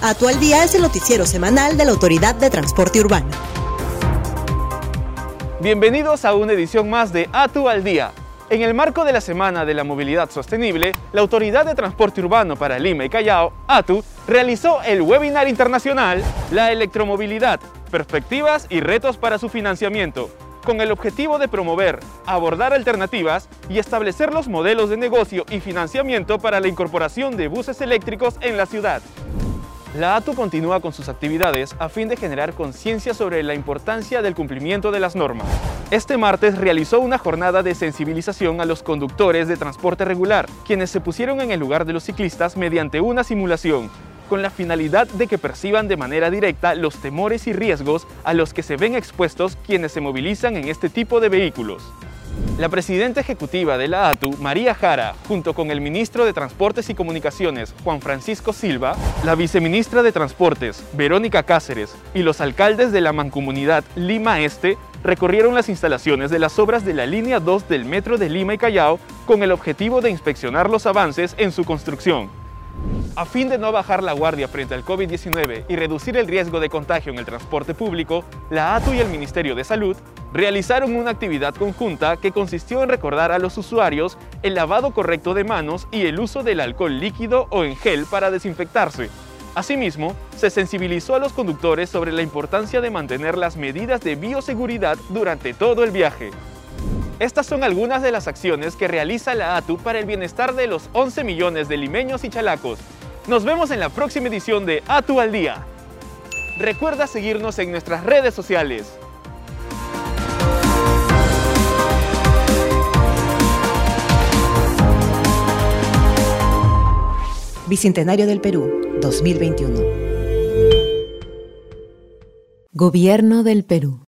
ATU al Día es el noticiero semanal de la Autoridad de Transporte Urbano. Bienvenidos a una edición más de ATU al Día. En el marco de la Semana de la Movilidad Sostenible, la Autoridad de Transporte Urbano para Lima y Callao, ATU, realizó el webinar internacional La electromovilidad, perspectivas y retos para su financiamiento, con el objetivo de promover, abordar alternativas y establecer los modelos de negocio y financiamiento para la incorporación de buses eléctricos en la ciudad. La ATU continúa con sus actividades a fin de generar conciencia sobre la importancia del cumplimiento de las normas. Este martes realizó una jornada de sensibilización a los conductores de transporte regular, quienes se pusieron en el lugar de los ciclistas mediante una simulación, con la finalidad de que perciban de manera directa los temores y riesgos a los que se ven expuestos quienes se movilizan en este tipo de vehículos. La presidenta ejecutiva de la ATU, María Jara, junto con el ministro de Transportes y Comunicaciones, Juan Francisco Silva, la viceministra de Transportes, Verónica Cáceres, y los alcaldes de la mancomunidad Lima Este recorrieron las instalaciones de las obras de la línea 2 del metro de Lima y Callao con el objetivo de inspeccionar los avances en su construcción. A fin de no bajar la guardia frente al COVID-19 y reducir el riesgo de contagio en el transporte público, la ATU y el Ministerio de Salud realizaron una actividad conjunta que consistió en recordar a los usuarios el lavado correcto de manos y el uso del alcohol líquido o en gel para desinfectarse. Asimismo, se sensibilizó a los conductores sobre la importancia de mantener las medidas de bioseguridad durante todo el viaje. Estas son algunas de las acciones que realiza la ATU para el bienestar de los 11 millones de limeños y chalacos. Nos vemos en la próxima edición de ATU al Día. Recuerda seguirnos en nuestras redes sociales. Bicentenario del Perú, 2021. Gobierno del Perú.